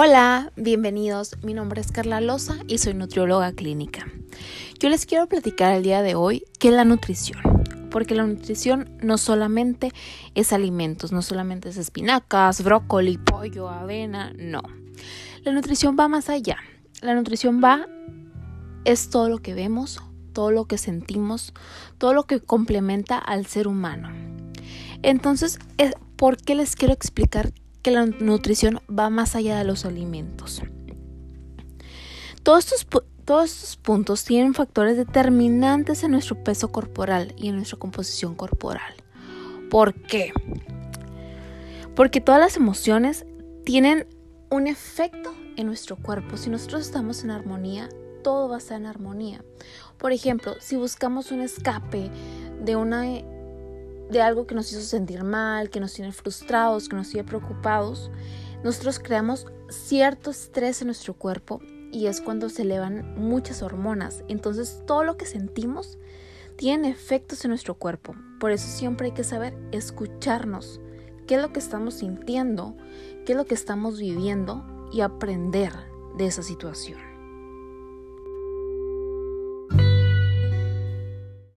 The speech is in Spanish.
Hola, bienvenidos. Mi nombre es Carla Loza y soy nutrióloga clínica. Yo les quiero platicar el día de hoy qué es la nutrición, porque la nutrición no solamente es alimentos, no solamente es espinacas, brócoli, pollo, avena, no. La nutrición va más allá. La nutrición va es todo lo que vemos, todo lo que sentimos, todo lo que complementa al ser humano. Entonces, ¿por qué les quiero explicar que la nutrición va más allá de los alimentos. Todos estos, todos estos puntos tienen factores determinantes en nuestro peso corporal y en nuestra composición corporal. ¿Por qué? Porque todas las emociones tienen un efecto en nuestro cuerpo. Si nosotros estamos en armonía, todo va a estar en armonía. Por ejemplo, si buscamos un escape de una de algo que nos hizo sentir mal, que nos tiene frustrados, que nos tiene preocupados, nosotros creamos cierto estrés en nuestro cuerpo y es cuando se elevan muchas hormonas. Entonces todo lo que sentimos tiene efectos en nuestro cuerpo. Por eso siempre hay que saber escucharnos, qué es lo que estamos sintiendo, qué es lo que estamos viviendo y aprender de esa situación.